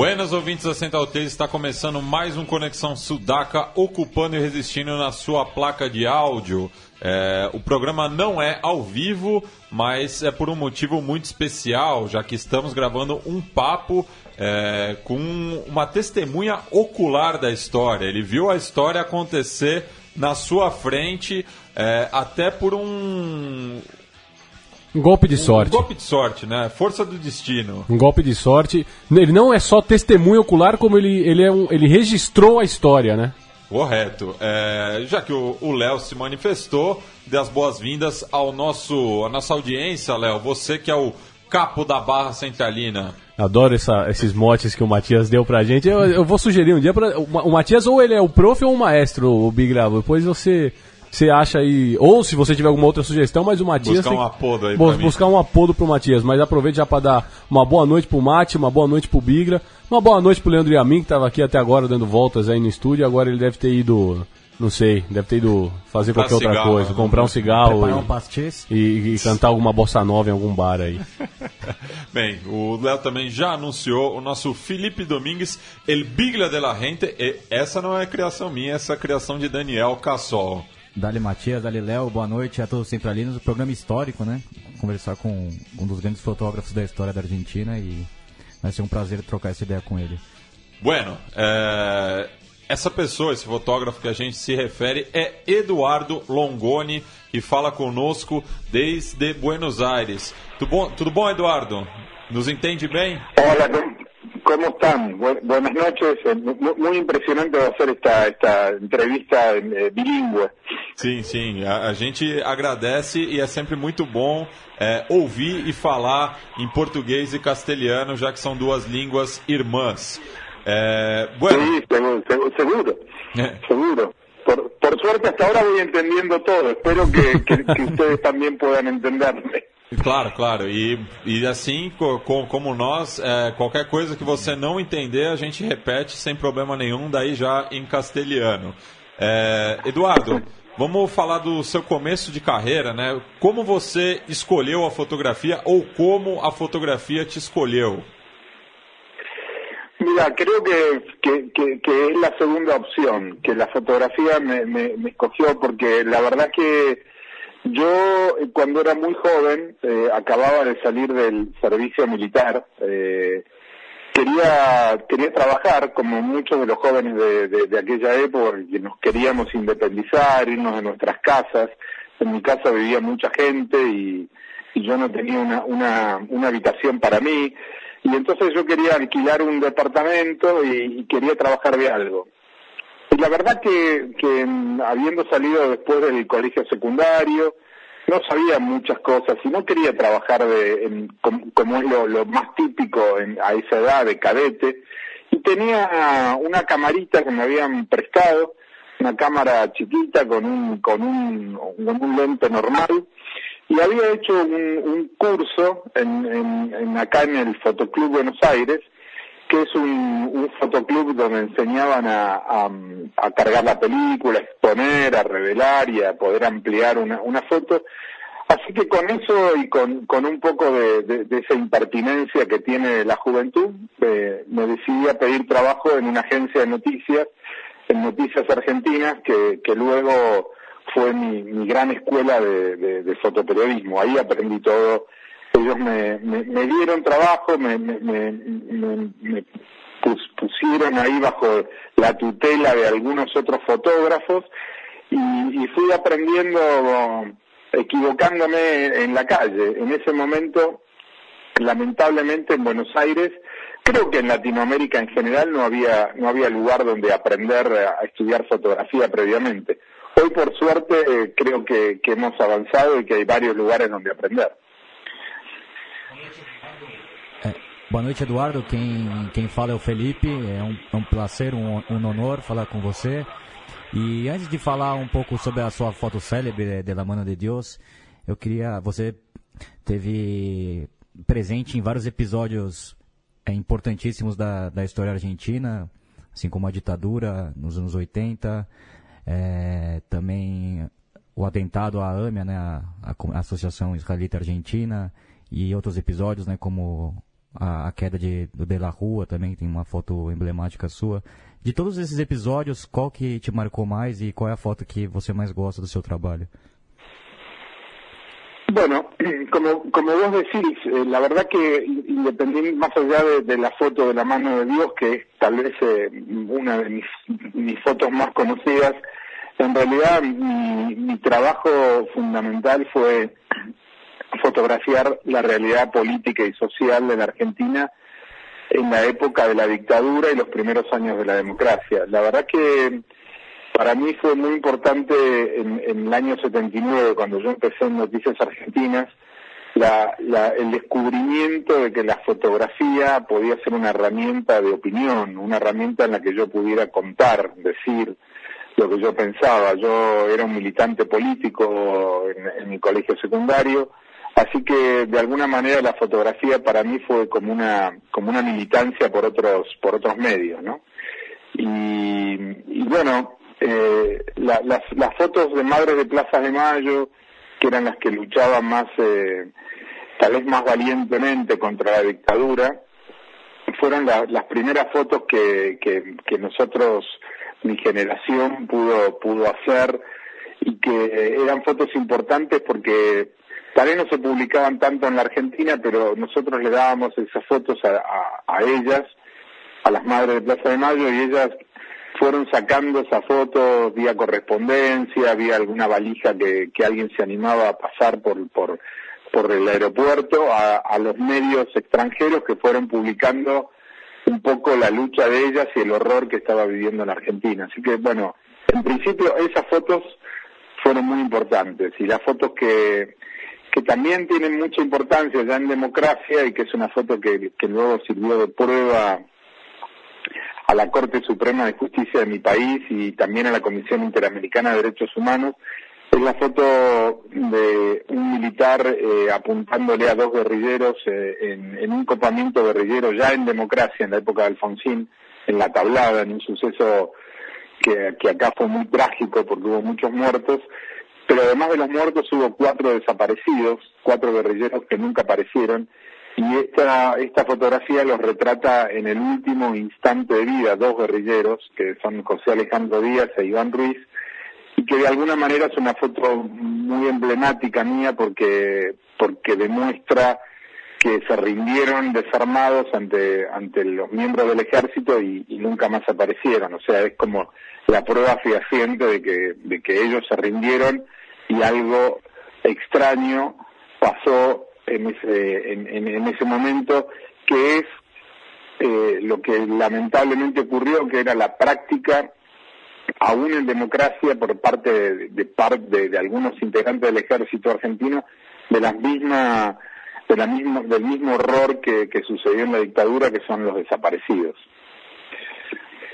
Buenas ouvintes da Central 3, está começando mais um Conexão Sudaca, ocupando e resistindo na sua placa de áudio. É, o programa não é ao vivo, mas é por um motivo muito especial, já que estamos gravando um papo é, com uma testemunha ocular da história. Ele viu a história acontecer na sua frente, é, até por um, um golpe de sorte. Um golpe de sorte, né? Força do destino. Um golpe de sorte. Ele não é só testemunho ocular, como ele, ele, é um, ele registrou a história, né? Correto. É, já que o Léo se manifestou, dê as boas-vindas ao nosso, à nossa audiência, Léo. Você que é o capo da Barra Centralina. Adoro essa, esses motes que o Matias deu pra gente. Eu, eu vou sugerir um dia para o Matias ou ele é o prof ou o maestro, o Big Gravo. Depois você você acha aí, ou se você tiver alguma outra sugestão, mas o Matias. Buscar um apodo aí. Bu buscar um apodo pro Matias, mas aproveite já para dar uma boa noite pro Mate, uma boa noite pro Bigra, uma boa noite pro Leandro Yamin, que tava aqui até agora dando voltas aí no estúdio, agora ele deve ter ido. Não sei, deve ter ido fazer qualquer cigarro, outra coisa, né? comprar um cigarro e, um e, e, cantar alguma bossa nova em algum bar aí. Bem, o Léo também já anunciou o nosso Felipe Domingues, El Bigla de la Gente, e essa não é criação minha, essa é criação de Daniel Cassol. Dali Matias, Dali Léo, boa noite a todos centralinos. O programa histórico, né? Conversar com um dos grandes fotógrafos da história da Argentina e vai ser um prazer trocar essa ideia com ele. Bueno, é... essa pessoa, esse fotógrafo que a gente se refere é Eduardo Longoni, que fala conosco desde Buenos Aires. Tudo bom, tudo bom Eduardo? Nos entende bem? Olá, ¿Cómo están? buenas noches. Eh, muy, impresionante hacer esta, esta entrevista eh, bilingüe. Sim, sim. A, a, gente agradece e é sempre muito bom é, ouvir e falar em português e castelhano, já que são duas línguas irmãs. É, bueno. Sí, seguro. Seguro. É. seguro. Por, por, suerte hasta ahora voy entendiendo todo. Espero que, que, que ustedes también puedan entenderme. Claro, claro. E, e assim co, como nós, é, qualquer coisa que você não entender, a gente repete sem problema nenhum, daí já em castelhano. É, Eduardo, vamos falar do seu começo de carreira, né? Como você escolheu a fotografia ou como a fotografia te escolheu? Mira, creo que, que, que, es la segunda opción, que la fotografía me, me, me escogió porque la verdad que Yo, eh, cuando era muy joven, eh, acababa de salir del servicio militar, eh, quería, quería trabajar, como muchos de los jóvenes de, de, aquella época, que nos queríamos independizar, irnos de nuestras casas. En mi casa vivía mucha gente y, y yo no tenía una, una, una habitación para mí. Y entonces yo quería alquilar un departamento y quería trabajar de algo. Y la verdad que, que habiendo salido después del colegio secundario, no sabía muchas cosas y no quería trabajar de, como, es lo, más típico en, a esa edad de cadete. Y tenía una camarita que me habían prestado, una cámara chiquita con un, con un, con un lente normal. Y había hecho un, curso en, en, acá en el Fotoclub Buenos Aires, que es un, un fotoclub donde enseñaban a, a, cargar la película, a exponer, a revelar y a poder ampliar una, una foto. Así que con eso y con, con un poco de, de, esa impertinencia que tiene la juventud, eh, me decidí a pedir trabajo en una agencia de noticias, en Noticias Argentinas, que, que luego fue mi, mi gran escuela de, de, fotoperiodismo. Ahí aprendí todo ellos me, me, dieron trabajo, me, me, pusieron ahí bajo la tutela de algunos otros fotógrafos y, fui aprendiendo equivocándome en la calle. En ese momento, lamentablemente en Buenos Aires, creo que en Latinoamérica en general no había, no había lugar donde aprender a estudiar fotografía previamente. Hoy por suerte creo que hemos avanzado y que hay varios lugares donde aprender. Boa noite, Eduardo. Quem, quem fala é o Felipe. É um, é um prazer, um, um honor falar com você. E antes de falar um pouco sobre a sua foto célebre de La Mano de Deus, eu queria. Você teve presente em vários episódios é, importantíssimos da, da história argentina, assim como a ditadura nos anos 80, é, também o atentado à AMIA, né, a, a Associação Israelita Argentina, e outros episódios, né, como a, a queda de, do De La Rua também, tem uma foto emblemática sua. De todos esses episódios, qual que te marcou mais e qual é a foto que você mais gosta do seu trabalho? Bueno, como, como vos decís, eh, la verdad que independiente, más allá de, la foto de la mano de Dios, que es tal vez eh, una de mis, mis, fotos más conocidas, en realidad mi, mi trabajo fundamental fue fotografiar la realidad política y social de la Argentina en la época de la dictadura y los primeros años de la democracia. La verdad que para mí fue muy importante en, el año 79, cuando yo empecé en Noticias Argentinas, el descubrimiento de que la fotografía podía ser una herramienta de opinión, una herramienta en la que yo pudiera contar, decir lo que yo pensaba. Yo era un militante político en, mi colegio secundario, Así que de alguna manera la fotografía para mí fue como una como una militancia por otros por otros medios, ¿no? Y bueno, eh, la, las, las fotos de madres de Plaza de Mayo, que eran las que luchaban más, eh, tal vez más valientemente contra la dictadura, fueron la, las primeras fotos que, que, que nosotros, mi generación, pudo, pudo hacer y que eran fotos importantes porque Tal vez no se publicaban tanto en la Argentina, pero nosotros le dábamos esas fotos a, a, a ellas, a las madres de Plaza de Mayo, y ellas fueron sacando esas fotos vía correspondencia, vía alguna valija que, que alguien se animaba a pasar por, por, por el aeropuerto, a, a los medios extranjeros que fueron publicando un poco la lucha de ellas y el horror que estaba viviendo en Argentina. Así que, bueno, en principio esas fotos fueron muy importantes y las fotos que que también tienen mucha importancia ya en democracia y que es una foto que, que luego sirvió de prueba a la Corte Suprema de Justicia de mi país y también a la Comisión Interamericana de Derechos Humanos, es la foto de un militar eh, apuntándole a dos guerrilleros eh, en, un copamiento guerrillero ya en democracia, en la época de Alfonsín, en la tablada, en un suceso que, que acá fue muy trágico porque hubo muchos muertos, pero además de los muertos hubo cuatro desaparecidos, cuatro guerrilleros que nunca aparecieron, y esta, esta fotografía los retrata en el último instante de vida, dos guerrilleros, que son José Alejandro Díaz e Iván Ruiz, y que de alguna manera es una foto muy emblemática mía porque, porque demuestra que se rindieron desarmados ante, ante los miembros del ejército y, nunca más aparecieron. O sea, es como la prueba fehaciente de que, de que ellos se rindieron y algo extraño pasó en ese, en, en, en ese momento, que es eh, lo que lamentablemente ocurrió, que era la práctica, aún en democracia, por parte de, de, de, de algunos integrantes del ejército argentino, de las mismas de la misma, del mismo horror que, que sucedió en la dictadura, que son los desaparecidos.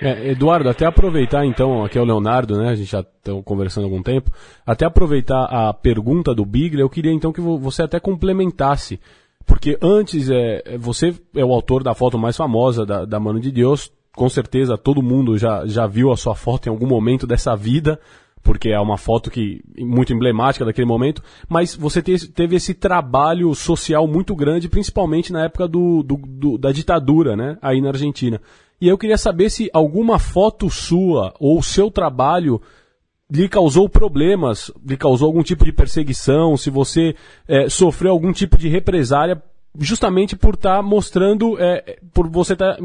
É, Eduardo, até aproveitar então, aqui é o Leonardo, né? A gente já está conversando há algum tempo. Até aproveitar a pergunta do Bigler, eu queria então que você até complementasse. Porque antes, é, você é o autor da foto mais famosa da, da Mano de Deus. Com certeza todo mundo já, já viu a sua foto em algum momento dessa vida, porque é uma foto que muito emblemática daquele momento. Mas você te, teve esse trabalho social muito grande, principalmente na época do, do, do da ditadura, né? Aí na Argentina. E eu queria saber se alguma foto sua ou seu trabalho lhe causou problemas, lhe causou algum tipo de perseguição, se você é, sofreu algum tipo de represália justamente por estar tá mostrando, é, por você estar tá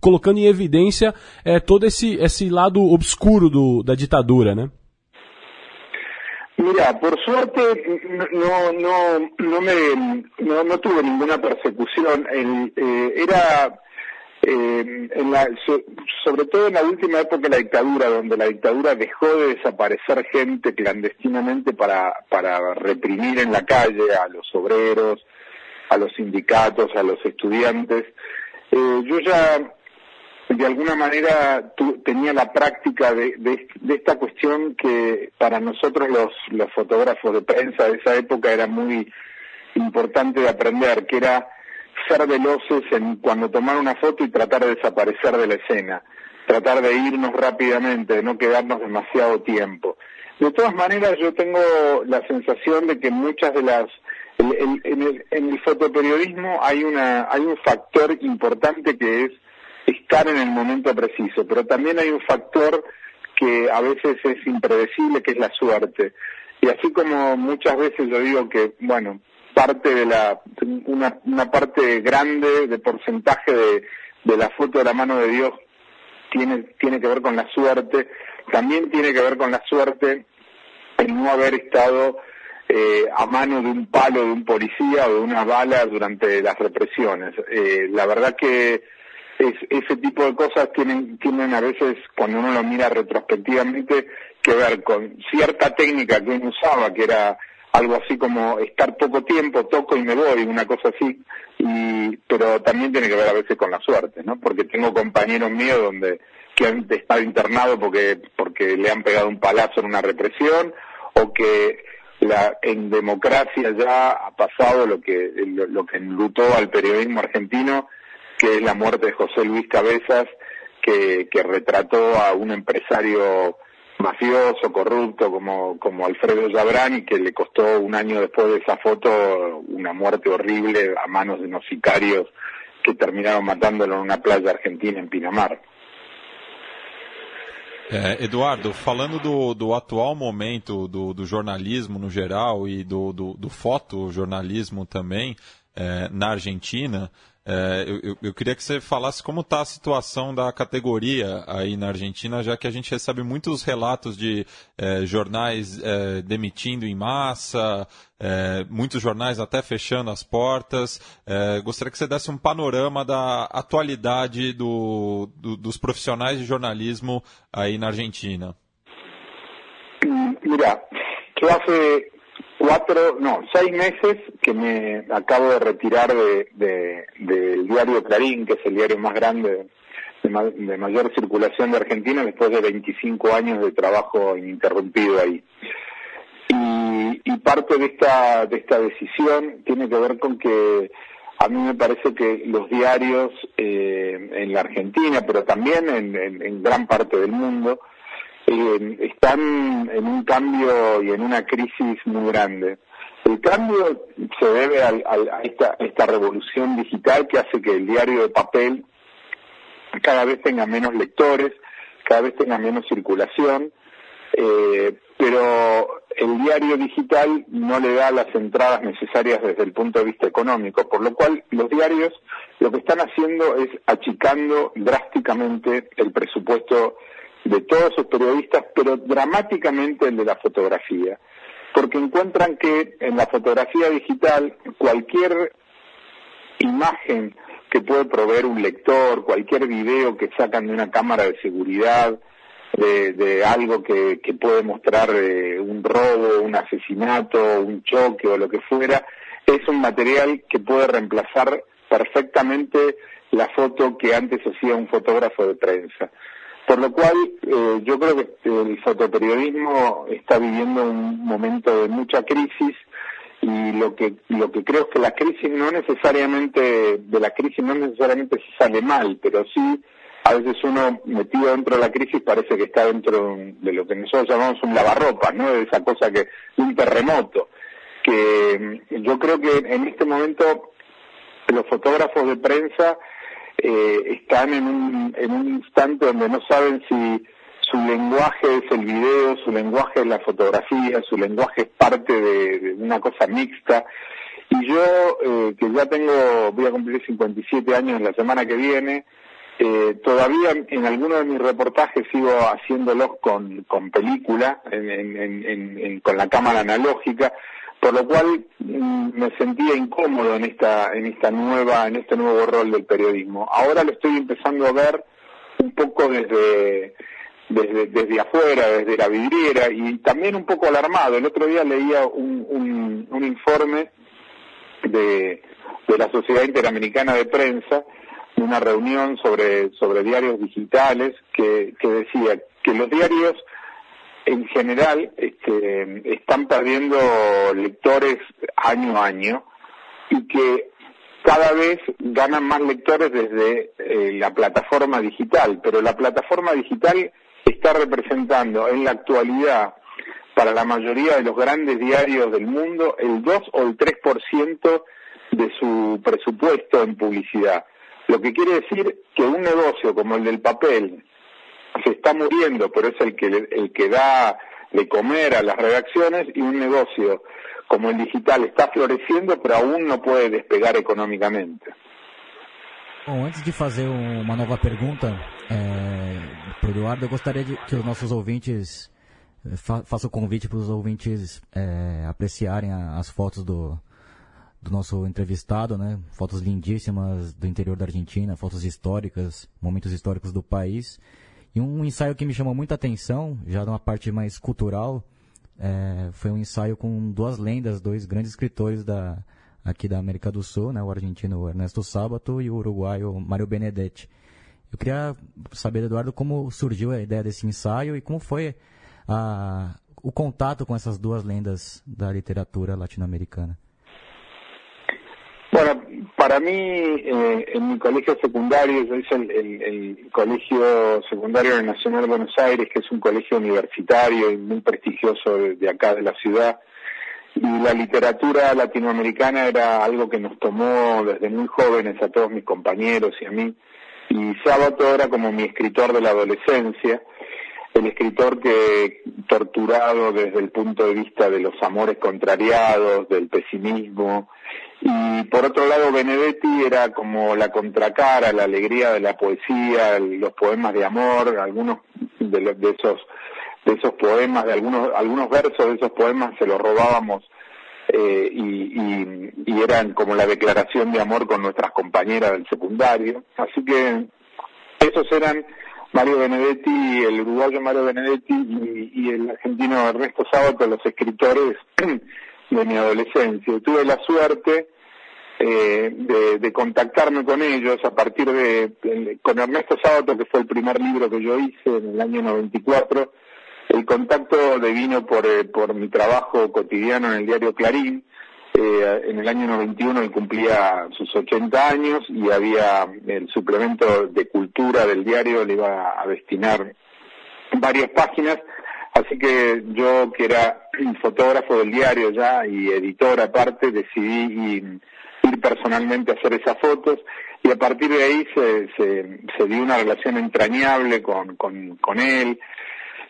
colocando em evidência é, todo esse, esse lado obscuro do, da ditadura, né? Mira, por suerte no, no, no, me, no, no tuve ninguna persecución. El, eh, era eh, en la, so, sobre todo en la última época de la dictadura, donde la dictadura dejó de desaparecer gente clandestinamente para, para reprimir en la calle a los obreros, a los sindicatos, a los estudiantes. Eh, yo ya de alguna manera tenía la práctica de, de, esta cuestión que para nosotros los, los fotógrafos de prensa de esa época era muy importante de aprender, que era ser veloces en cuando tomar una foto y tratar de desaparecer de la escena, tratar de irnos rápidamente, de no quedarnos demasiado tiempo. De todas maneras, yo tengo la sensación de que muchas de las en, el, en el fotoperiodismo hay una hay un factor importante que es estar en el momento preciso, pero también hay un factor que a veces es impredecible, que es la suerte. Y así como muchas veces yo digo que, bueno, parte de la, una, una parte grande de porcentaje de, de la foto de la mano de Dios tiene, tiene que ver con la suerte, también tiene que ver con la suerte el no haber estado eh, a mano de un palo de un policía o de una bala durante las represiones. Eh, la verdad que es, ese tipo de cosas tienen, tienen a veces, cuando uno lo mira retrospectivamente, que ver con cierta técnica que uno usaba, que era algo así como estar poco tiempo, toco y me voy, una cosa así, y, pero también tiene que ver a veces con la suerte, ¿no? Porque tengo compañeros míos donde que han estado internados porque, porque le han pegado un palazo en una represión, o que la, en democracia ya ha pasado lo que, lo, lo que enlutó al periodismo argentino, que es la muerte de José Luis Cabezas, que, que retrató a un empresario mafioso, corrupto como, como Alfredo Yabrán que le costó un año después de esa foto una muerte horrible a manos de unos sicarios que terminaron matándolo en una playa argentina en Pinamar. É, Eduardo, falando do, do atual momento do, do, jornalismo no geral e do, do, do fotojornalismo também é, na Argentina, é, eu, eu, queria que você falasse como está a situação da categoria aí na Argentina, já que a gente recebe muitos relatos de é, jornais é, demitindo em massa, é, muitos jornais até fechando as portas. Gostaria que você desse um panorama da atualidade do, do, dos profissionais de jornalismo aí na Argentina. Mira, eu hace cuatro, no, seis meses que me acabo de retirar de, del diario Clarín, que es el diario más grande, de, mayor circulación de Argentina, después de 25 años de trabajo ininterrumpido ahí. Y, parte de esta, de esta decisión tiene que ver con que a mí me parece que los diarios eh, en la Argentina, pero también en gran parte del mundo, eh, están en un cambio y en una crisis muy grande. El cambio se debe a, esta, esta revolución digital que hace que el diario de papel cada vez tenga menos lectores, cada vez tenga menos circulación, eh, pero el diario digital no le da las entradas necesarias desde el punto de vista económico, por lo cual los diarios lo que están haciendo es achicando drásticamente el presupuesto de todos sus periodistas, pero dramáticamente el de la fotografía, porque encuentran que en la fotografía digital cualquier imagen que puede proveer un lector, cualquier video que sacan de una cámara de seguridad, de, algo que, puede mostrar eh, un robo, un asesinato, un choque o lo que fuera, es un material que puede reemplazar perfectamente la foto que antes hacía un fotógrafo de prensa. Por lo cual, eh, yo creo que el fotoperiodismo está viviendo un momento de mucha crisis y lo que lo que creo es que la crisis no necesariamente de la crisis no necesariamente se sale mal, pero sí a veces uno metido dentro de la crisis parece que está dentro de lo que nosotros llamamos un lavarropa, ¿no? De esa cosa que un terremoto. Que mm, yo creo que en este momento los fotógrafos de prensa eh, están en un, en un instante donde no saben si su lenguaje es el video, su lenguaje es la fotografía, su lenguaje es parte de, una cosa mixta. Y yo, eh, que ya tengo, voy a cumplir 57 años en la semana que viene, eh, todavía en, algunos de mis reportajes sigo haciéndolos con, con película, con la cámara analógica, por lo cual mm, me sentía incómodo en esta en esta nueva en este nuevo rol del periodismo. Ahora lo estoy empezando a ver un poco desde desde, desde afuera desde la vidriera y también un poco alarmado. El otro día leía un, un, un informe de de la Sociedad Interamericana de Prensa, una reunión sobre, sobre diarios digitales que, que decía que los diarios en general este, están perdiendo lectores año a año y que cada vez ganan más lectores desde eh, la plataforma digital, pero la plataforma digital está representando en la actualidad para la mayoría de los grandes diarios del mundo el 2 o el 3% de su presupuesto en publicidad. Lo que quiere decir que un negocio como el del papel se está muriendo, pero es el que, el que da de comer a las redacciones y un negocio como el digital está floreciendo, pero aún no puede despegar económicamente. Bom, antes de fazer uma nova pergunta é, para o Eduardo, eu gostaria de, que os nossos ouvintes é, fa, façam o convite para os ouvintes é, apreciarem a, as fotos do, do nosso entrevistado, né? Fotos lindíssimas do interior da Argentina, fotos históricas, momentos históricos do país. E um ensaio que me chamou muita atenção, já numa parte mais cultural, é, foi um ensaio com duas lendas, dois grandes escritores da, aqui da América do Sul, né? O argentino Ernesto Sábato e o uruguaio Mário Benedetti. Eu queria saber, Eduardo, como surgiu a ideia desse ensaio e como foi a, o contato com essas duas lendas da literatura latino-americana. Para mí, eh, en mi colegio secundario, yo hice el, Colegio Secundario Nacional Buenos Aires, que es un colegio universitario y muy prestigioso de, acá de la ciudad, y la literatura latinoamericana era algo que nos tomó desde muy jóvenes a todos mis compañeros y a mí, y Sábato era como mi escritor de la adolescencia, el escritor que torturado desde el punto de vista de los amores contrariados, del pesimismo, y por otro lado Benedetti era como la contracara, la alegría de la poesía, los poemas de amor, algunos de, de esos de esos poemas, de algunos algunos versos de esos poemas se los robábamos eh, y, y, eran como la declaración de amor con nuestras compañeras del secundario. Así que esos eran Mario Benedetti, el uruguayo Mario Benedetti y, y el argentino Ernesto Sábato, los escritores de mi adolescencia. Tuve la suerte eh, de, contactarme con ellos a partir de, con Ernesto Sábato, que fue el primer libro que yo hice en el año 94. El contacto devino por, eh, por mi trabajo cotidiano en el diario Clarín. Eh, en el año 91 él cumplía sus 80 años y había el suplemento de cultura del diario, le iba a destinar varias páginas Así que yo, que era fotógrafo del diario ya y editor aparte, decidí ir personalmente a hacer esas fotos y a partir de ahí se, se, dio una relación entrañable con, con, con él,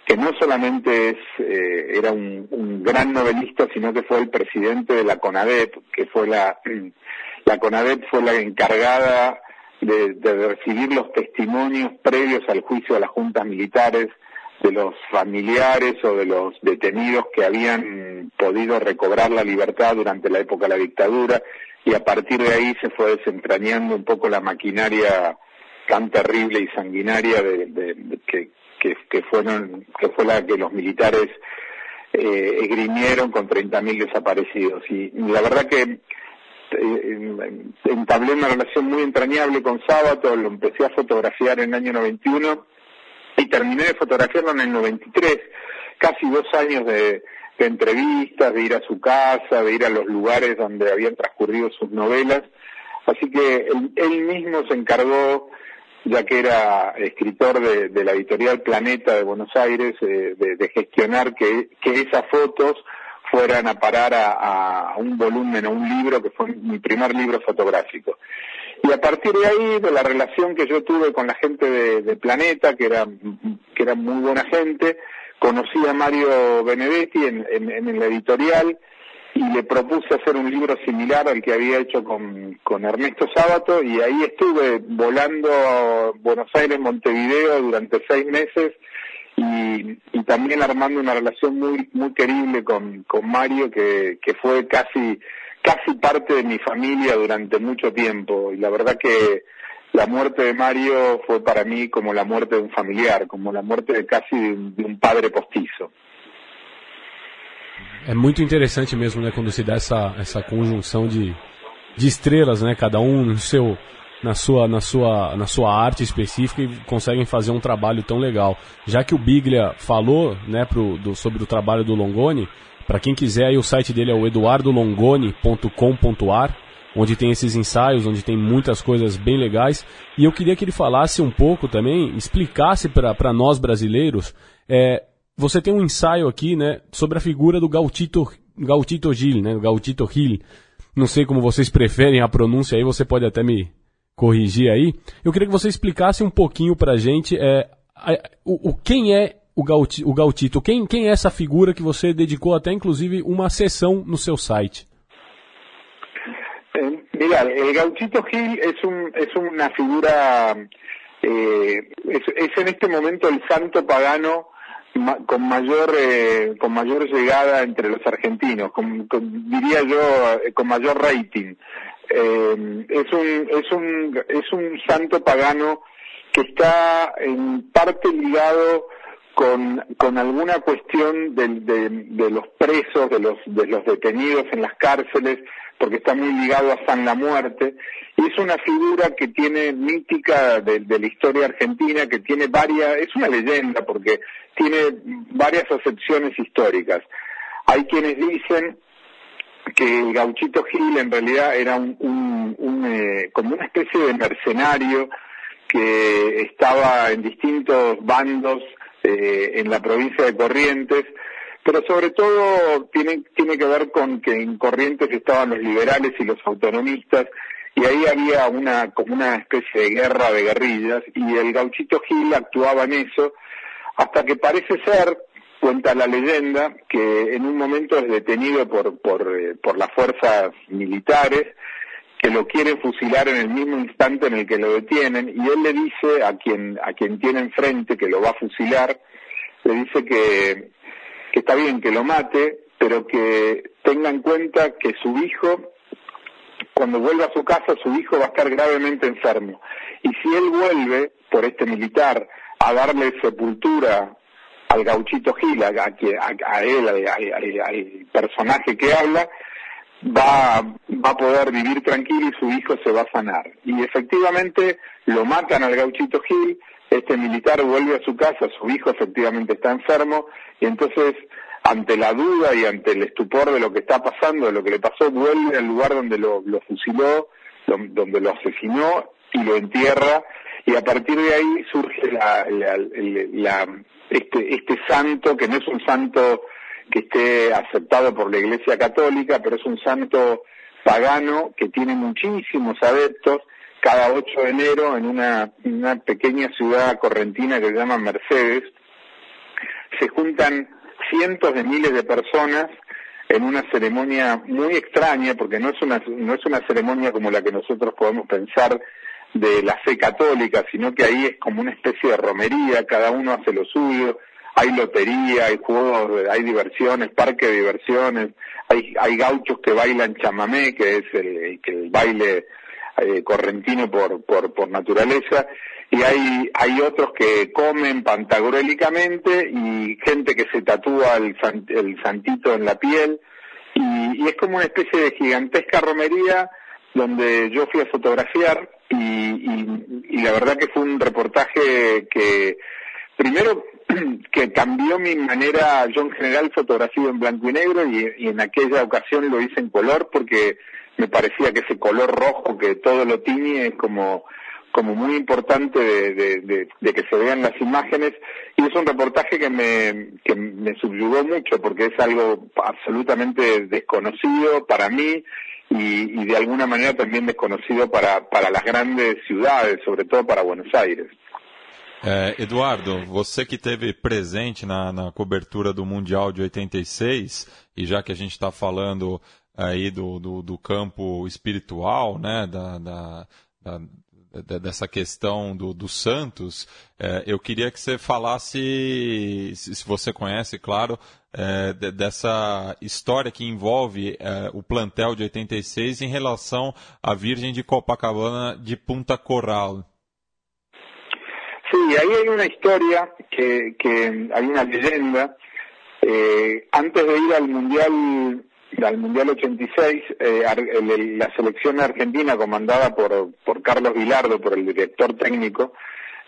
que no solamente es, eh, era un, un, gran novelista, sino que fue el presidente de la CONADEP, que fue la, la CONADEP fue la encargada de, de recibir los testimonios previos al juicio de las juntas militares de los familiares o de los detenidos que habían podido recobrar la libertad durante la época de la dictadura y a partir de ahí se fue desentrañando un poco la maquinaria tan terrible y sanguinaria de, que, que, fueron que fue la que los militares eh, esgrimieron con 30.000 desaparecidos. Y, la verdad que eh, entablé una relación muy entrañable con Sábato, lo empecé a fotografiar en el año 91 y terminé de fotografiarlo en el 93, casi dos años de, entrevistas, de ir a su casa, de ir a los lugares donde habían transcurrido sus novelas. Así que él, mismo se encargó, ya que era escritor de, la editorial Planeta de Buenos Aires, eh, de, gestionar que, esas fotos fueran a parar a, un volumen, a un libro, que fue mi primer libro fotográfico. Y a partir de ahí, de la relación que yo tuve con la gente de, Planeta, que era, que era muy buena gente, conocí a Mario Benedetti en, en, la editorial y le propuse hacer un libro similar al que había hecho con, con Ernesto Sábato y ahí estuve volando Buenos Aires, Montevideo durante seis meses y, y también armando una relación muy muy querible con, con Mario que, que fue casi casi parte de mi familia durante mucho tiempo y la verdad que la muerte de Mario fue para mí como la muerte de un familiar, como la muerte de casi de um, de um padre postiço. É muito interessante mesmo, né, quando se dá essa, essa conjunção de, de estrelas, né? Cada um no seu, na sua, na sua, na sua arte específica e conseguem fazer um trabalho tão legal. Já que o Biglia falou, né, pro, do, sobre o trabalho do Longoni, para quem quiser, aí o site dele é o eduardolongoni.com.ar, onde tem esses ensaios, onde tem muitas coisas bem legais. E eu queria que ele falasse um pouco também, explicasse para nós brasileiros. É, você tem um ensaio aqui, né, sobre a figura do Gautito, Gautito Gil, né, Gautito Gil. Não sei como vocês preferem a pronúncia aí, você pode até me corrigir aí. Eu queria que você explicasse um pouquinho para a gente é, o, o, quem é o, Gauti, o Gautito, quem, quem é essa figura que você dedicou até inclusive uma sessão no seu site. Eh, mira, el Gauchito Gil es, un, es una figura, eh, es, es, en este momento el santo pagano ma, con mayor eh, con mayor llegada entre los argentinos, con, con, diría yo eh, con mayor rating. Eh, es un es un es un santo pagano que está en parte ligado con, con alguna cuestión de, de, los presos, de los, de los detenidos en las cárceles, porque está muy ligado a San la Muerte, y es una figura que tiene mítica de, la historia argentina, que tiene varias, es una leyenda, porque tiene varias acepciones históricas. Hay quienes dicen que el gauchito Gil en realidad era un, un, un eh, como una especie de mercenario que estaba en distintos bandos eh, en la provincia de Corrientes, pero sobre todo tiene, tiene que ver con que en Corrientes estaban los liberales y los autonomistas, y ahí había una, como una especie de guerra de guerrillas, y el gauchito Gil actuaba en eso, hasta que parece ser, cuenta la leyenda, que en un momento es detenido por, por, eh, por las fuerzas militares, que lo quieren fusilar en el mismo instante en el que lo detienen y él le dice a quien a quien tiene enfrente que lo va a fusilar le dice que que está bien que lo mate pero que tenga en cuenta que su hijo cuando vuelva a su casa su hijo va a estar gravemente enfermo. Y si él vuelve por este militar a darle sepultura al gauchito Gil, a, a, él, al personaje que habla, va, va a poder vivir tranquilo y su hijo se va a sanar. Y efectivamente lo matan al gauchito Gil, este militar vuelve a su casa, su hijo efectivamente está enfermo, y entonces ante la duda y ante el estupor de lo que está pasando, de lo que le pasó, vuelve al lugar donde lo, lo fusiló, donde lo asesinó y lo entierra, y a partir de ahí surge la, la, la, este, este santo, que no es un santo que esté aceptado por la Iglesia Católica, pero es un santo pagano que tiene muchísimos adeptos. Cada 8 de enero en una, una pequeña ciudad correntina que se llama Mercedes, se juntan cientos de miles de personas en una ceremonia muy extraña, porque no es una, no es una ceremonia como la que nosotros podemos pensar de la fe católica, sino que ahí es como una especie de romería, cada uno hace lo suyo, hay lotería, hay juegos, hay diversiones, parque de diversiones, hay, gauchos que bailan chamamé, que es el, que el baile eh, correntino por, por, por naturaleza, y hay, hay otros que comen pantagruélicamente y gente que se tatúa el, el santito en la piel, y, y es como una especie de gigantesca romería donde yo fui a fotografiar y, y, y la verdad que fue un reportaje que primero que cambió mi manera, yo en general fotografío en blanco y negro y, en aquella ocasión lo hice en color porque me parecía que ese color rojo que todo lo tiñe es como como muy importante de, que se vean las imágenes y es un reportaje que me, que me subyugó mucho porque es algo absolutamente desconocido para mí y, y de alguna manera también desconocido para, para las grandes ciudades, sobre todo para Buenos Aires. É, Eduardo, você que teve presente na, na, cobertura do Mundial de 86, e já que a gente está falando aí do, do, do, campo espiritual, né, da, da, da, dessa questão do, do Santos, é, eu queria que você falasse, se você conhece, claro, é, dessa história que envolve é, o plantel de 86 em relação à Virgem de Copacabana de Punta Corral. Sí, ahí hay una historia que, que hay una leyenda. Eh, antes de ir al Mundial al Mundial 86, eh, la selección argentina comandada por, por Carlos Vilardo, por el director técnico,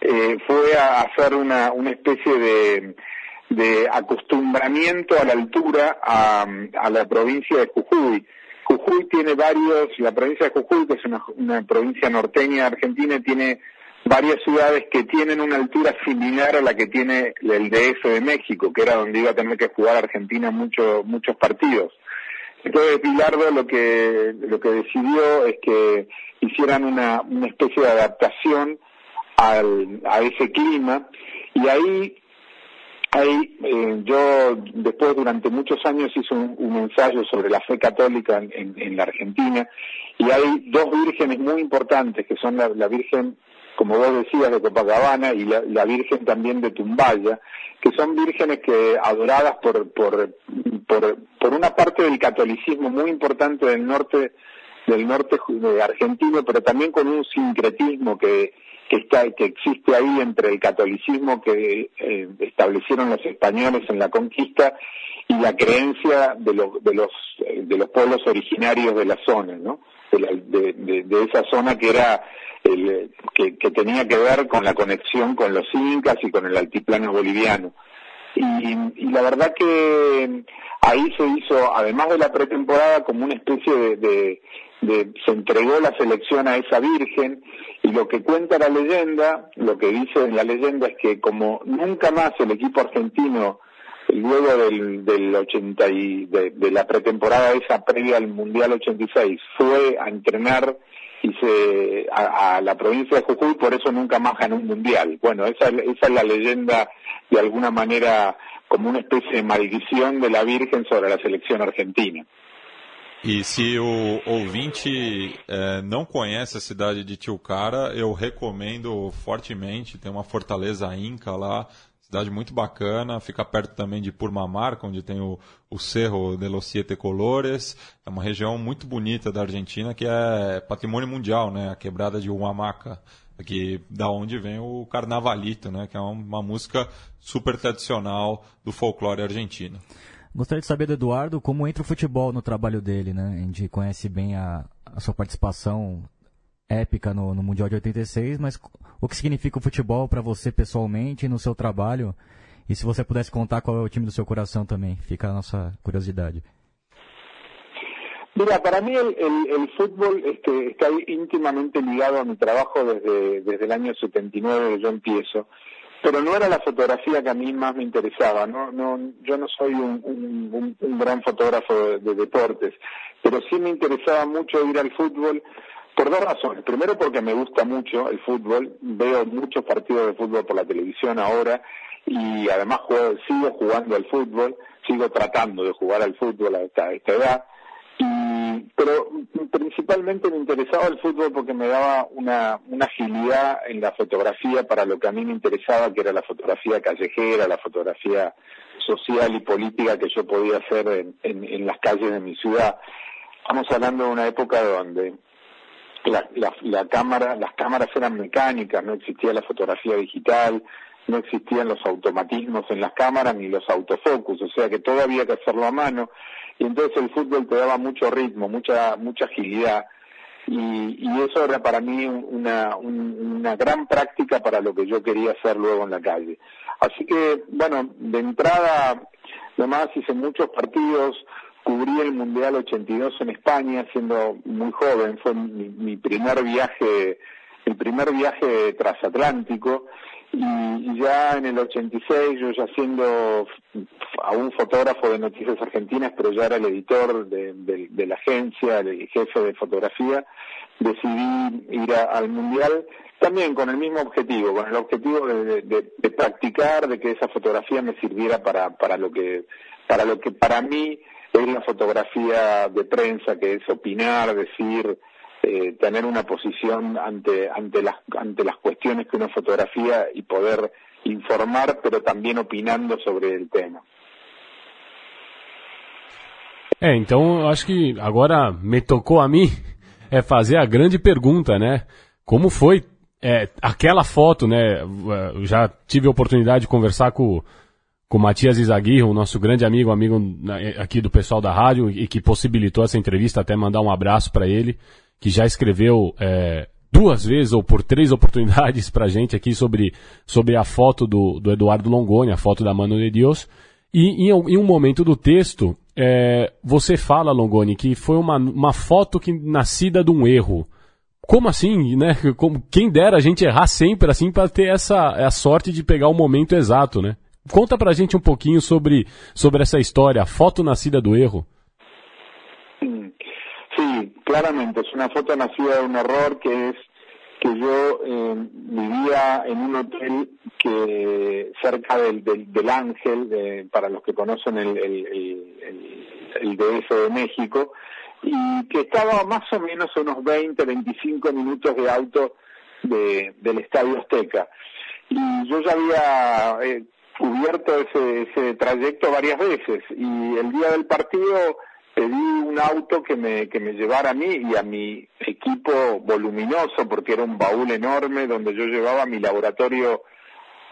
eh, fue a hacer una, una especie de, de acostumbramiento a la altura a, a la provincia de Jujuy. Jujuy tiene varios, la provincia de Jujuy, que es una, una provincia norteña Argentina, tiene varias ciudades que tienen una altura similar a la que tiene el DF de México, que era donde iba a tener que jugar Argentina muchos muchos partidos. Entonces Pilardo lo que lo que decidió es que hicieran una, una especie de adaptación al, a ese clima y ahí ahí eh, yo después durante muchos años hice un, ensayo sobre la fe católica en, en, la Argentina y hay dos vírgenes muy importantes que son la Virgen como vos decías, de Copacabana y la, Virgen también de Tumbaya, que son vírgenes que adoradas por, por, por, una parte del catolicismo muy importante del norte del norte argentino, pero también con un sincretismo que, que, está, que existe ahí entre el catolicismo que eh, establecieron los españoles en la conquista y la creencia de los, de los, de los pueblos originarios de la zona, ¿no? De, de, de esa zona que era el, que, que, tenía que ver con la conexión con los incas y con el altiplano boliviano. Y, la verdad que ahí se hizo, además de la pretemporada, como una especie de, de, se entregó la selección a esa virgen y lo que cuenta la leyenda, lo que dice la leyenda es que como nunca más el equipo argentino luego del, del 80 y de, de la pretemporada esa previa al Mundial 86 fue a entrenar y se, a, la provincia de Jujuy, por eso nunca más ganó un mundial. Bueno, esa, esa es la leyenda, de alguna manera, como una especie de maldición de la Virgen sobre la selección argentina. E se o ouvinte é, não conhece a cidade de Tilcara, eu recomendo fortemente. Tem uma fortaleza inca lá, Cidade muito bacana, fica perto também de Purmamarca, onde tem o, o Cerro de los Siete Colores. É uma região muito bonita da Argentina, que é patrimônio mundial, né? A quebrada de Huamaca, que da onde vem o Carnavalito, né? Que é uma música super tradicional do folclore argentino. Gostaria de saber do Eduardo como entra o futebol no trabalho dele, né? A gente conhece bem a, a sua participação épica no, no, Mundial de 86, mas o que significa o futebol para você pessoalmente, no seu trabalho? E se você pudesse contar qual é o time do seu coração também, fica a nossa curiosidade. Mira, para mí el, el, el fútbol este, está íntimamente ligado a mi trabajo desde, desde el año 79 que yo empiezo, pero no era la fotografía que a mí más me interesaba. No, no, yo no soy un, un, un gran fotógrafo de, de, deportes, pero sí me interesaba mucho ir al fútbol por dos razones. Primero porque me gusta mucho el fútbol, veo muchos partidos de fútbol por la televisión ahora y además sigo jugando al fútbol, sigo tratando de jugar al fútbol a esta, edad. Y, pero principalmente me interesaba el fútbol porque me daba una, una agilidad en la fotografía para lo que a mí me interesaba, que era la fotografía callejera, la fotografía social y política que yo podía hacer en, en, en las calles de mi ciudad. Estamos hablando de una época donde la, la, cámara, las cámaras eran mecánicas, no existía la fotografía digital, no existían los automatismos en las cámaras ni los autofocus, o sea que todo había que hacerlo a mano y entonces el fútbol te daba mucho ritmo, mucha mucha agilidad y, y eso era para mí una, una gran práctica para lo que yo quería hacer luego en la calle. Así que, bueno, de entrada, además hice muchos partidos, cubrí el Mundial 82 en España siendo muy joven, fue mi, primer viaje, el primer viaje transatlántico. Y, ya en el 86 yo ya siendo aún fotógrafo de Noticias Argentinas, pero ya era el editor de, la agencia, el jefe de fotografía, decidí ir al Mundial también con el mismo objetivo, con el objetivo de, de, practicar, de que esa fotografía me sirviera para, para lo que para lo que para mí es la fotografía de prensa, que es opinar, decir, eh, tener una posición ante, ante, las, ante las cuestiones que uno fotografía y poder informar, pero también opinando sobre el tema. É, então acho que agora me tocou a mim é fazer a grande pergunta, né? Como foi é, aquela foto, né? Eu já tive a oportunidade de conversar com com Matias Izaguirre, o nosso grande amigo, amigo né, aqui do pessoal da rádio e que possibilitou essa entrevista, até mandar um abraço para ele, que já escreveu é, duas vezes ou por três oportunidades para gente aqui sobre, sobre a foto do, do Eduardo Longoni, a foto da Mano de Deus. E em, em um momento do texto, é, você fala, Longoni, que foi uma, uma foto que nascida de um erro. Como assim, né? Como, quem dera a gente errar sempre assim para ter essa a sorte de pegar o momento exato, né? Conta pra gente um pouquinho sobre, sobre essa história, a foto nascida do erro. Sí, claramente, es una foto nacida de un error que es que yo eh, vivía en un hotel que cerca del, del, del Ángel, para los que conocen el, el, el, el, DF de México, y que estaba más o menos a unos 20, 25 minutos de auto de, del Estadio Azteca. Y yo ya había eh, cubierto ese, ese trayecto varias veces y el día del partido pedí un auto que me, que me llevara a mí y a mi equipo voluminoso, porque era un baúl enorme donde yo llevaba mi laboratorio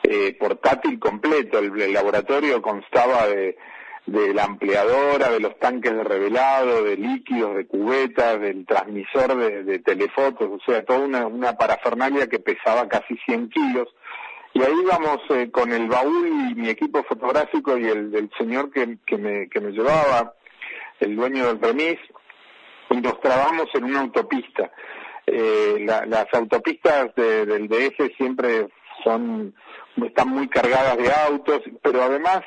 eh, portátil completo. El, laboratorio constaba de, de la ampliadora, de los tanques de revelado, de líquidos, de cubetas, del transmisor de, de telefotos, o sea, toda una, una parafernalia que pesaba casi 100 kilos. Y ahí íbamos eh, con el baúl y mi equipo fotográfico y el del señor que, que, me, que me llevaba, el dueño del remis, y nos trabamos en una autopista. Eh, la, las autopistas de, del DF siempre son están muy cargadas de autos, pero además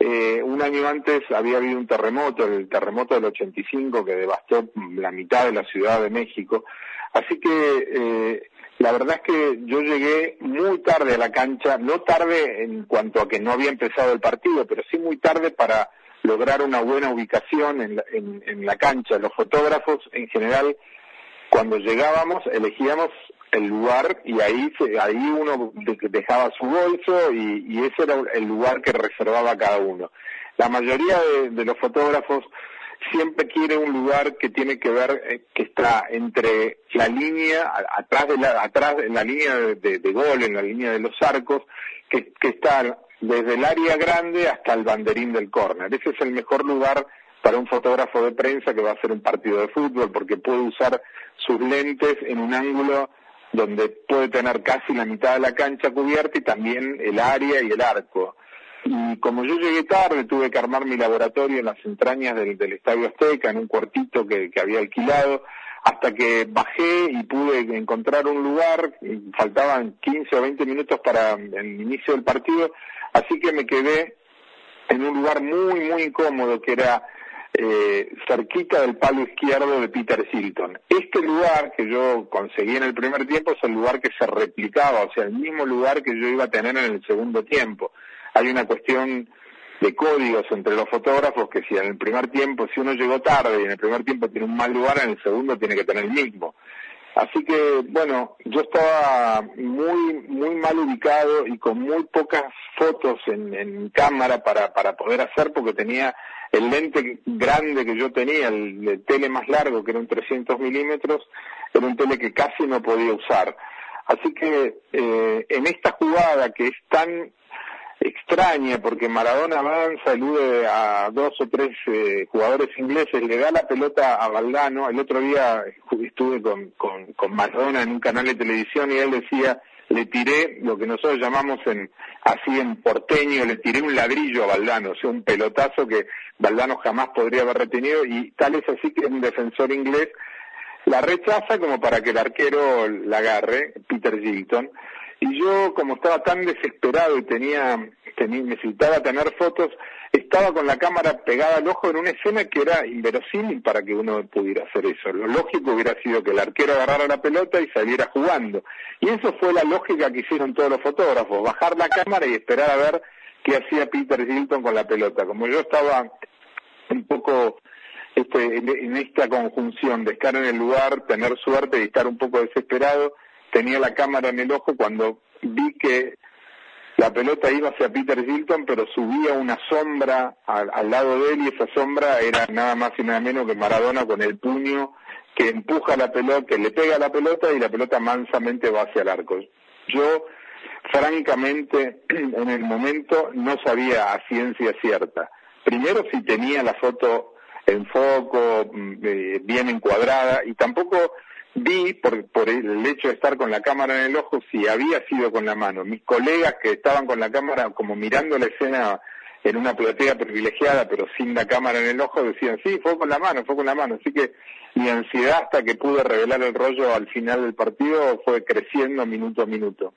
eh, un año antes había habido un terremoto, el terremoto del 85 que devastó la mitad de la Ciudad de México. Así que eh, la verdad es que yo llegué muy tarde a la cancha, no tarde en cuanto a que no había empezado el partido, pero sí muy tarde para lograr una buena ubicación en la, en, en la cancha. Los fotógrafos, en general, cuando llegábamos, elegíamos el lugar y ahí ahí uno dejaba su bolso y, y ese era el lugar que reservaba cada uno. La mayoría de, de los fotógrafos siempre quiere un lugar que tiene que ver eh, que está entre la línea atrás de la atrás en la línea de, de, de, gol en la línea de los arcos que, que está desde el área grande hasta el banderín del córner. Ese es el mejor lugar para un fotógrafo de prensa que va a hacer un partido de fútbol, porque puede usar sus lentes en un ángulo donde puede tener casi la mitad de la cancha cubierta y también el área y el arco. Y como yo llegué tarde, tuve que armar mi laboratorio en las entrañas del, Estadio Azteca, en un cuartito que, que había alquilado, hasta que bajé y pude encontrar un lugar, faltaban 15 o 20 minutos para el inicio del partido, Así que me quedé en un lugar muy, muy incómodo que era eh, cerquita del palo izquierdo de Peter Silton. Este lugar que yo conseguí en el primer tiempo es el lugar que se replicaba, o sea, el mismo lugar que yo iba a tener en el segundo tiempo. Hay una cuestión de códigos entre los fotógrafos que si en el primer tiempo, si uno llegó tarde y en el primer tiempo tiene un mal lugar, en el segundo tiene que tener el mismo. Así que, bueno, yo estaba muy, muy mal ubicado y con muy pocas fotos en, cámara para, para poder hacer porque tenía el lente grande que yo tenía, el, el tele más largo, que era un 300 milímetros, era un tele que casi no podía usar. Así que eh, en esta jugada que es tan extraña porque Maradona avanza, elude a dos o tres eh, jugadores ingleses, le da la pelota a Valdano. El otro día estuve con, con, con Maradona en un canal de televisión y él decía, le tiré lo que nosotros llamamos en así en porteño, le tiré un ladrillo a Valdano, o sea, un pelotazo que Valdano jamás podría haber retenido y tal es así que un defensor inglés la rechaza como para que el arquero la agarre, Peter Gilton, y yo, como estaba tan desesperado y tenía, necesitaba tener fotos, estaba con la cámara pegada al ojo en una escena que era inverosímil para que uno pudiera hacer eso. Lo lógico hubiera sido que el arquero agarrara la pelota y saliera jugando. Y eso fue la lógica que hicieron todos los fotógrafos, bajar la cámara y esperar a ver qué hacía Peter Gilton con la pelota. Como yo estaba un poco este, en esta conjunción de estar en el lugar, tener suerte y estar un poco desesperado, tenía la cámara en el ojo cuando vi que la pelota iba hacia Peter Gilton, pero subía una sombra al, al, lado de él y esa sombra era nada más y nada menos que Maradona con el puño que empuja la pelota, que le pega la pelota y la pelota mansamente va hacia el arco. Yo francamente en el momento no sabía a ciencia cierta. Primero si tenía la foto en foco, mm, eh, bien encuadrada, y tampoco vi, por, por el hecho de estar con la cámara en el ojo, si había sido con la mano. Mis colegas que estaban con la cámara como mirando la escena en una platea privilegiada, pero sin la cámara en el ojo, decían, sí, fue con la mano, fue con la mano. Así que mi ansiedad hasta que pude revelar el rollo al final del partido fue creciendo minuto a minuto.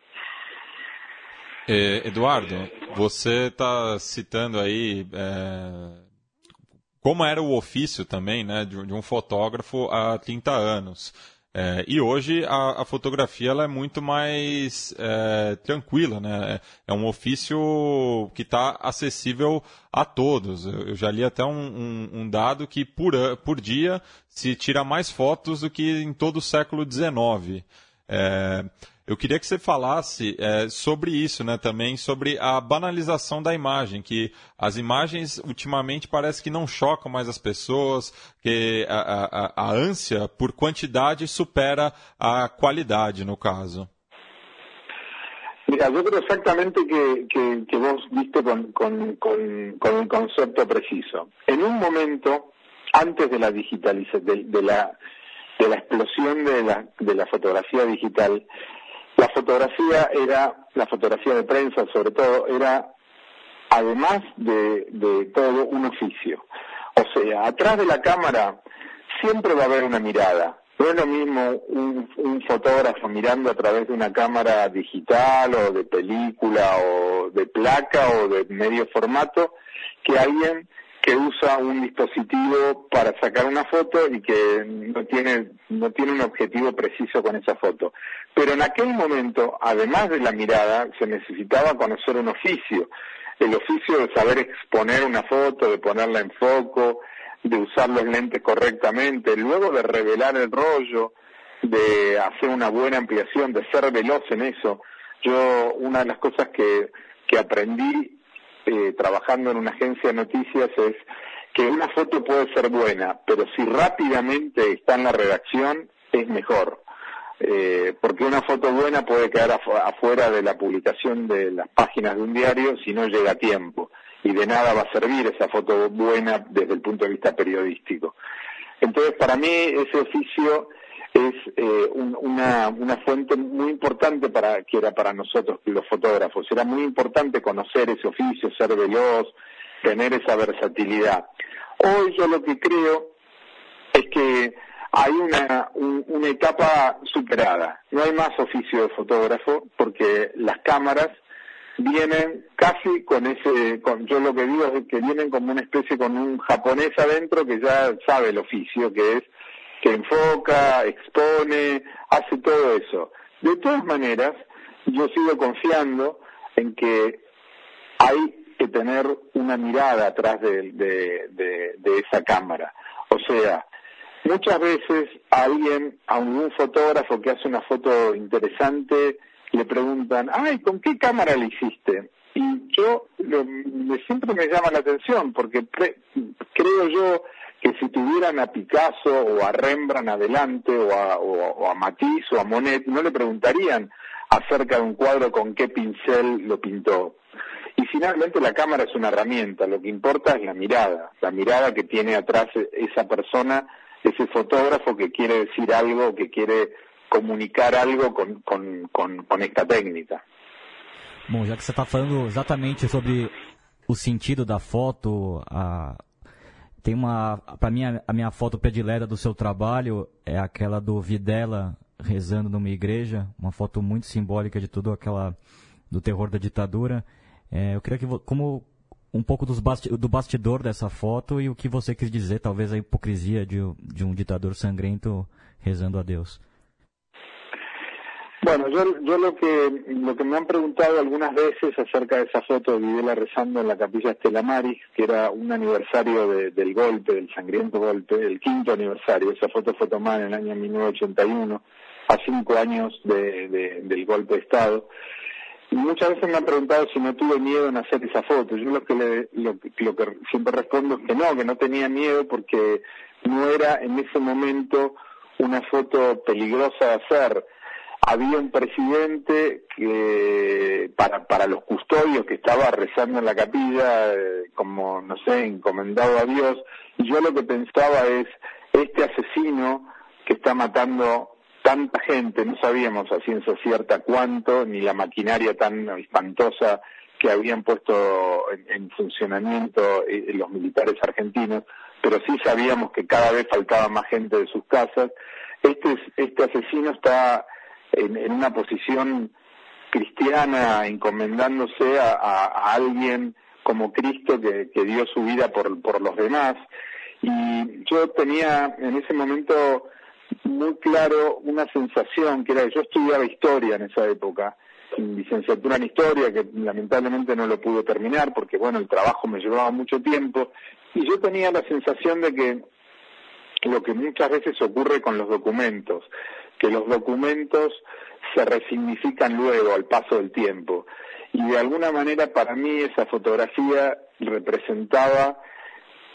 Eh, Eduardo, você está citando aí é, como era o ofício também né, de, de um fotógrafo há 30 anos. É, e hoje a, a, fotografia ela é muito mais é, tranquila, né? É um ofício que está acessível a todos. Eu, eu, já li até um, um, um, dado que por, por dia se tira mais fotos do que em todo o século XIX. É, eu queria que você falasse é, sobre isso, né, também sobre a banalização da imagem, que as imagens ultimamente parece que não chocam mais as pessoas, que a, a, a ânsia por quantidade supera a qualidade, no caso. Mira, yo creo exactamente que, que, que vos viste con, con, con, con, concepto preciso. En un momento, antes de la digitalización, de, de, la, de la explosión de la, de la fotografía digital, la fotografía era, la fotografía de prensa sobre todo, era además de, de todo un oficio. O sea, atrás de la cámara siempre va a haber una mirada. No es lo mismo un, un, fotógrafo mirando a través de una cámara digital o de película o de placa o de medio formato que alguien que usa un dispositivo para sacar una foto y que no tiene, no tiene un objetivo preciso con esa foto. Pero en aquel momento, además de la mirada, se necesitaba conocer un oficio. El oficio de saber exponer una foto, de ponerla en foco, de usar los lentes correctamente, luego de revelar el rollo, de hacer una buena ampliación, de ser veloz en eso. Yo, una de las cosas que, que aprendí eh, trabajando en una agencia de noticias es que una foto puede ser buena, pero si rápidamente está en la redacción es mejor. Eh, porque una foto buena puede quedar afuera de la publicación de las páginas de un diario si no llega a tiempo. Y de nada va a servir esa foto buena desde el punto de vista periodístico. Entonces, para mí, ese oficio es eh, una, una fuente muy importante para que era para nosotros los fotógrafos. Era muy importante conocer ese oficio, ser veloz, tener esa versatilidad. Hoy yo lo que creo es que hay una, una etapa superada. No hay más oficio de fotógrafo porque las cámaras vienen casi con ese, con, yo lo que digo es que vienen como una especie con un japonés adentro que ya sabe el oficio, que es que enfoca, expone, hace todo eso. De todas maneras, yo sigo confiando en que hay que tener una mirada atrás de, esa cámara. O sea, muchas veces alguien, a un fotógrafo que hace una foto interesante, le preguntan, ay, ¿con qué cámara le hiciste? Y yo siempre me llama la atención porque creo yo que si tuvieran a Picasso o a Rembrandt adelante o a, o, a Matisse o a Monet, no le preguntarían acerca de un cuadro con qué pincel lo pintó. Y finalmente la cámara es una herramienta, lo que importa es la mirada, la mirada que tiene atrás esa persona, ese fotógrafo que quiere decir algo, que quiere comunicar algo con, con, con, esta técnica. Bom, já que você está falando exatamente sobre o sentido da foto, a, Tem uma, para mim, a, minha foto predileta do seu trabalho é aquela do Videla rezando numa igreja, uma foto muito simbólica de tudo aquela do terror da ditadura. É, eu queria que, como um pouco basti do bastidor dessa foto e o que você quis dizer, talvez a hipocrisia de, de um ditador sangrento rezando a Deus. Bueno, yo, yo lo que lo que me han preguntado algunas veces acerca de esa foto de Videla rezando en la capilla Estela Maris, que era un aniversario del golpe, del sangriento golpe, el quinto aniversario. Esa foto fue tomada en el año 1981, a cinco años de, del golpe de Estado. Y muchas veces me han preguntado si no tuve miedo en hacer esa foto. Yo lo que, le, lo, lo que siempre respondo es que no, que no tenía miedo porque no era en ese momento una foto peligrosa de hacer había un presidente que para, para los custodios que estaba rezando en la capilla, eh, como, no sé, encomendado a Dios, y yo lo que pensaba es, este asesino que está matando tanta gente, no sabíamos a ciencia cierta cuánto, ni la maquinaria tan espantosa que habían puesto en, funcionamiento eh, los militares argentinos, pero sí sabíamos que cada vez faltaba más gente de sus casas. Este, este asesino está en, una posición cristiana, encomendándose a, alguien como Cristo que, dio su vida por, los demás. Y yo tenía en ese momento muy claro una sensación que era que yo estudiaba historia en esa época licenciatura en historia que lamentablemente no lo pude terminar porque bueno el trabajo me llevaba mucho tiempo y yo tenía la sensación de que lo que muchas veces ocurre con los documentos que los documentos se resignifican luego al paso del tiempo. Y de alguna manera para mí esa fotografía representaba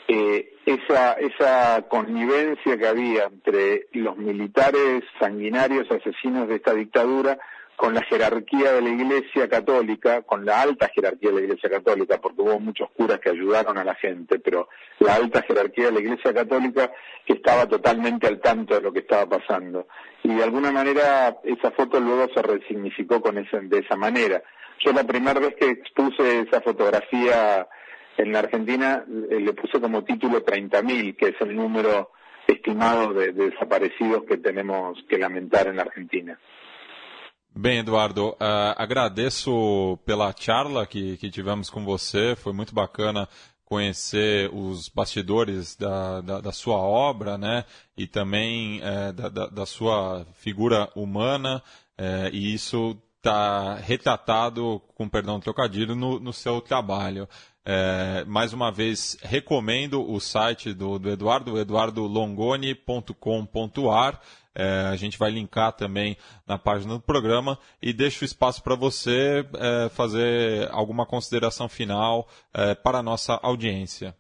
eh, esa, esa connivencia que había entre los militares sanguinarios asesinos de esta dictadura con la jerarquía de la Iglesia Católica, con la alta jerarquía de la Iglesia Católica, porque hubo muchos curas que ayudaron a la gente, pero la alta jerarquía de la Iglesia Católica que estaba totalmente al tanto de lo que estaba pasando. Y de alguna manera esa foto luego se resignificó con ese, de esa manera. Yo la primera vez que expuse esa fotografía en la Argentina eh, le puse como título 30.000, que es el número estimado de desaparecidos que tenemos que lamentar en la Argentina. Bem, Eduardo, uh, agradeço pela charla que, que tivemos com você, foi muito bacana conhecer os bastidores da, da, da sua obra, né, e também é, da, da, sua figura humana, é, e isso está retratado, com perdão do trocadilho, no, no seu trabalho. É, mais uma vez, recomendo o site do, do Eduardo, eduardolongoni.com.ar. É, a gente vai linkar também na página do programa e deixo espaço para você é, fazer alguma consideração final é, para a nossa audiência.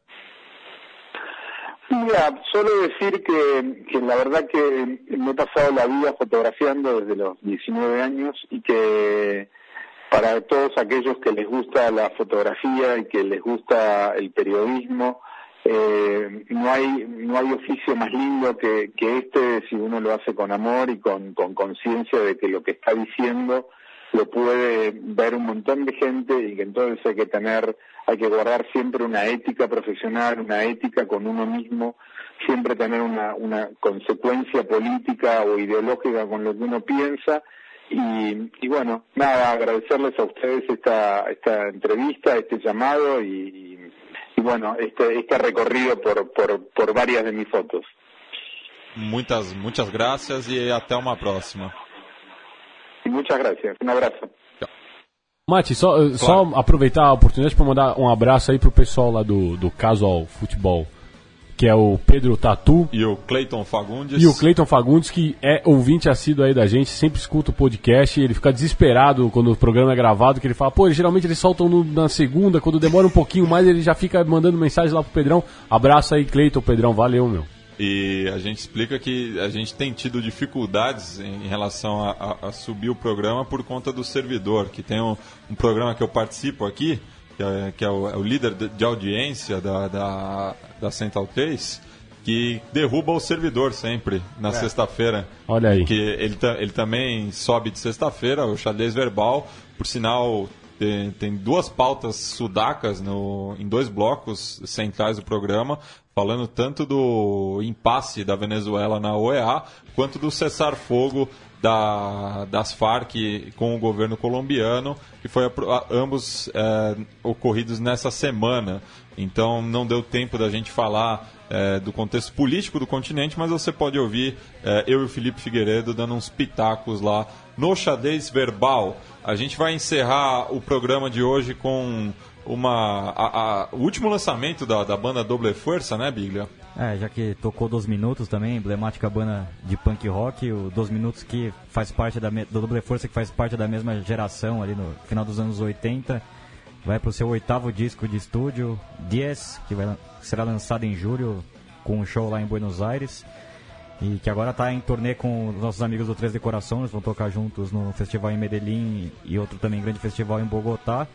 Mira, solo decir que, que la verdad que me he pasado la vida fotografiando desde los 19 años y que para todos aquellos que les gusta la fotografía y que les gusta el periodismo, eh, no hay no hay oficio más lindo que, que este si uno lo hace con amor y con conciencia de que lo que está diciendo lo puede ver un montón de gente y que entonces hay que tener hay que guardar siempre una ética profesional una ética con uno mismo siempre tener una una consecuencia política o ideológica con lo que uno piensa. Y, y bueno nada agradecerles a ustedes esta esta entrevista este llamado y y bueno, este, este recorrido por, por, por varias de mis fotos. Muitas, muitas graças e até uma próxima. Muitas graças. Um abraço. Mati, só, claro. só aproveitar a oportunidade para mandar um abraço aí pro pessoal lá do, do Casual Futebol que é o Pedro Tatu. E o Cleiton Fagundes. E o Cleiton Fagundes, que é ouvinte assíduo aí da gente, sempre escuta o podcast, ele fica desesperado quando o programa é gravado, que ele fala, pô, geralmente eles soltam no, na segunda, quando demora um pouquinho mais, ele já fica mandando mensagem lá pro Pedrão. Abraço aí, Cleiton, Pedrão, valeu, meu. E a gente explica que a gente tem tido dificuldades em, relação a, a, a subir o programa por conta do servidor, que tem um, um programa que eu participo aqui, que é, que é, o, é o, líder de audiência da, da, da Central 3, que derruba o servidor sempre na é. sexta-feira. Olha aí. Que ele, ele também sobe de sexta-feira, o xadrez verbal, por sinal. Tem, tem duas pautas sudacas no, em dois blocos centrais do programa, falando tanto do impasse da Venezuela na OEA, quanto do cessar-fogo da, das Farc com o governo colombiano, que foi ambos é, ocorridos nessa semana. Então não deu tempo da gente falar é, do contexto político do continente, mas você pode ouvir é, eu e o Felipe Figueiredo dando uns pitacos lá no xadrez verbal. A gente vai encerrar o programa de hoje com uma a, a, o último lançamento da, da banda Doble Força, né, Biglia? É, já que tocou Dos Minutos também, emblemática banda de punk rock, o Dos Minutos que faz parte da do Doble Força, que faz parte da mesma geração ali no final dos anos 80, vai pro seu oitavo disco de estúdio, Diez, que vai, será lançado em julho com um show lá em Buenos Aires. e que agora está em turnê com os nossos amigos do Três de Coração, eles vão tocar juntos no festival em Medellín e outro também grande festival em Bogotá.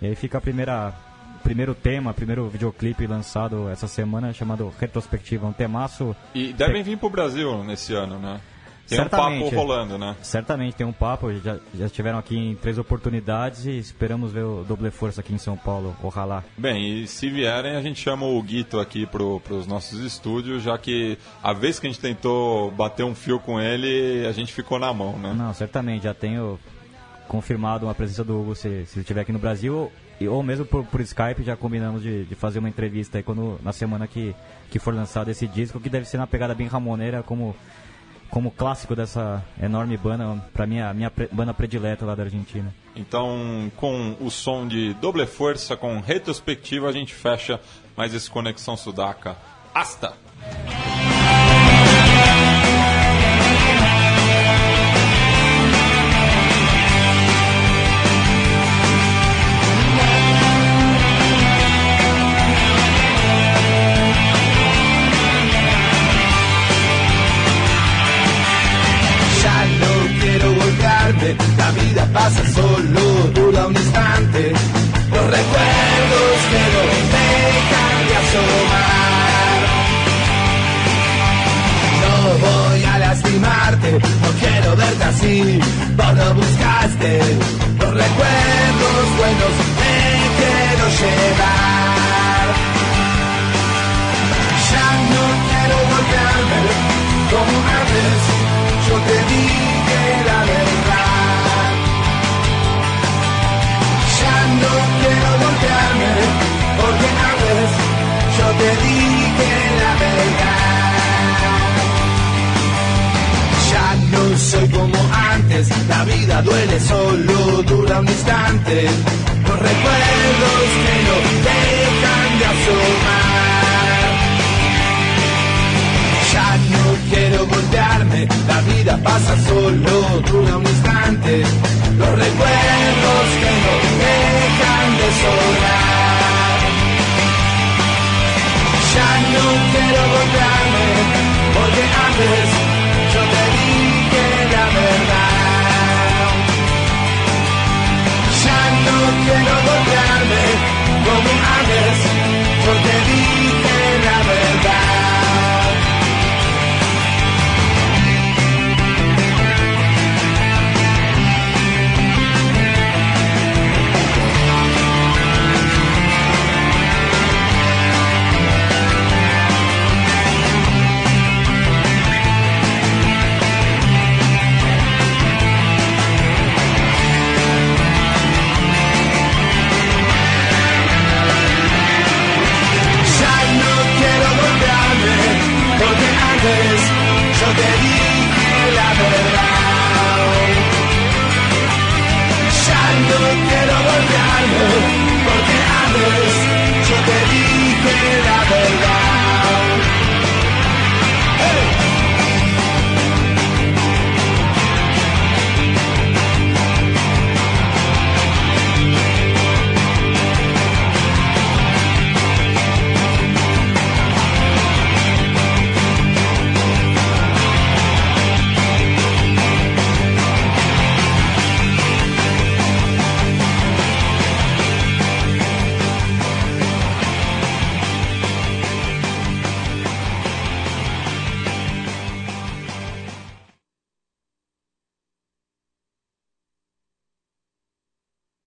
E aí fica a primeira primeiro tema, primeiro videoclipe lançado essa semana chamado Retrospectiva, um temaço. E devem vir pro Brasil nesse ano, né? Tem um papo rolando, né? Certamente tem um papo, já, já estiveram aqui em três oportunidades e esperamos ver o Doble Força aqui em São Paulo, ojalá. Bem, e se vierem a gente chama o Guito aqui pro, pros nossos estúdios, já que a vez que a gente tentou bater um fio com ele, a gente ficou na mão, né? Não, certamente, já tenho confirmado a presença do Hugo se, se ele estiver aqui no Brasil ou mesmo por, por Skype já combinamos de, de, fazer uma entrevista aí quando, na semana que, que for lançado esse disco, que deve ser uma pegada bem ramoneira, como, como clássico dessa enorme banda, para mim a minha pre, banda predileta lá da Argentina. Então, com o som de doble força, com retrospectiva, a gente fecha mais esse Conexão Sudaca. Hasta!